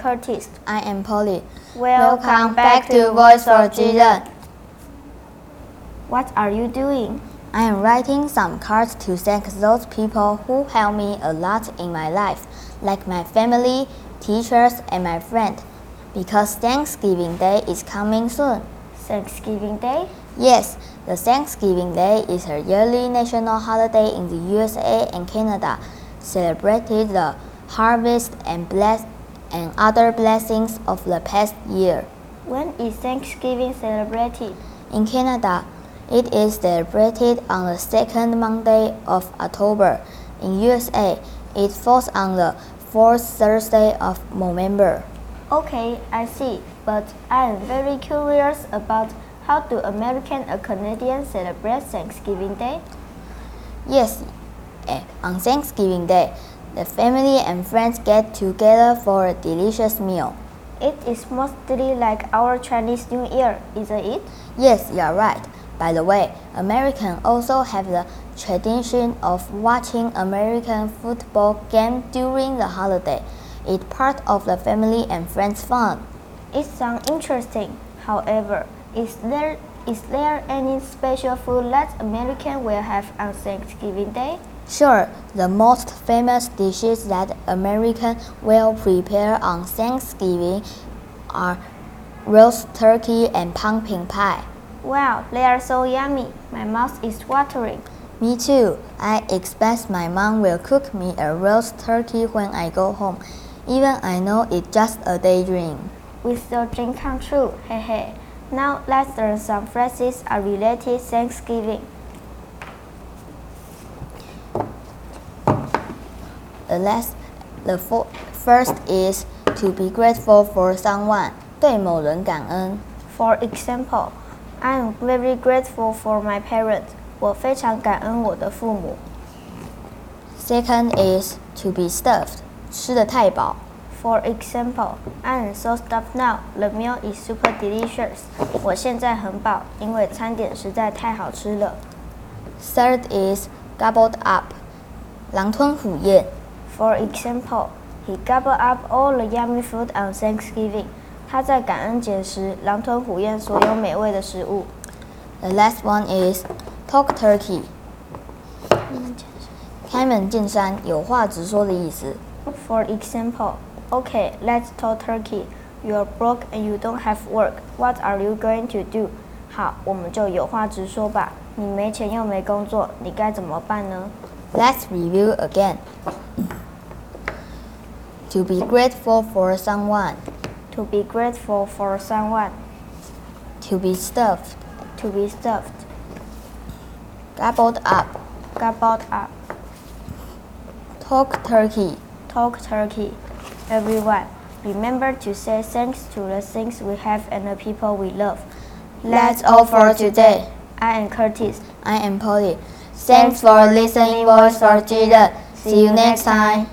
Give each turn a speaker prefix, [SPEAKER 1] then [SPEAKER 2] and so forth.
[SPEAKER 1] Curtis.
[SPEAKER 2] I am Polly.
[SPEAKER 1] Welcome back to Voice for Children. What are you doing?
[SPEAKER 2] I am writing some cards to thank those people who helped me a lot in my life, like my family, teachers, and my friend. Because Thanksgiving Day is coming soon.
[SPEAKER 1] Thanksgiving Day?
[SPEAKER 2] Yes, the Thanksgiving Day is a yearly national holiday in the USA and Canada, celebrated the harvest and bless and other blessings of the past year.
[SPEAKER 1] When is Thanksgiving celebrated?
[SPEAKER 2] In Canada, it is celebrated on the second Monday of October. In USA, it falls on the fourth Thursday of November.
[SPEAKER 1] Okay, I see. But I am very curious about how do American and Canadians celebrate Thanksgiving Day?
[SPEAKER 2] Yes, eh, on Thanksgiving Day, the family and friends get together for a delicious meal.
[SPEAKER 1] It is mostly like our Chinese New Year, isn't it?
[SPEAKER 2] Yes, you are right. By the way, Americans also have the tradition of watching American football game during the holiday. It's part of the family and friends fun.
[SPEAKER 1] It sounds interesting. However, is there is there any special food that American will have on Thanksgiving Day?
[SPEAKER 2] Sure, the most famous dishes that Americans will prepare on Thanksgiving are roast turkey and pumpkin pie.
[SPEAKER 1] Wow, they are so yummy. My mouth is watering.
[SPEAKER 2] Me too. I expect my mom will cook me a roast turkey when I go home, even I know it's just a daydream.
[SPEAKER 1] With your dream come true, hey hey. Now let's learn some phrases are related Thanksgiving.
[SPEAKER 2] The last, the fo- first is to be grateful for someone. 对某人感恩。
[SPEAKER 1] For example, I am very grateful for my parents. 我非常感恩我的父母。
[SPEAKER 2] Second is to be stuffed. 吃的太饱。
[SPEAKER 1] For example, I am so stuffed now. The meal is super delicious. 我现在很饱，因为餐点实在太好吃了。
[SPEAKER 2] Third is gobbled up. 狼吞虎咽。
[SPEAKER 1] For example, he gobbled up all the yummy food on Thanksgiving. 他在感恩节时狼吞虎咽所有美味的食物。
[SPEAKER 2] The last one is talk turkey. 开门见山，有话直说的意思。
[SPEAKER 1] For example, okay, let's talk turkey. You're broke and you don't have work. What are you going to do? 好，我们就有话直说吧。你没钱又没工作，你该怎么办呢？
[SPEAKER 2] Let's review again. To be grateful for someone.
[SPEAKER 1] To be grateful for someone.
[SPEAKER 2] To be stuffed.
[SPEAKER 1] To be stuffed.
[SPEAKER 2] Gobbled up.
[SPEAKER 1] Gobbled up.
[SPEAKER 2] Talk turkey.
[SPEAKER 1] Talk turkey. Everyone, remember to say thanks to the things we have and the people we love.
[SPEAKER 2] That's all for today.
[SPEAKER 1] I am Curtis.
[SPEAKER 2] I am Polly. Thanks for listening, Voice for Children. See you next time.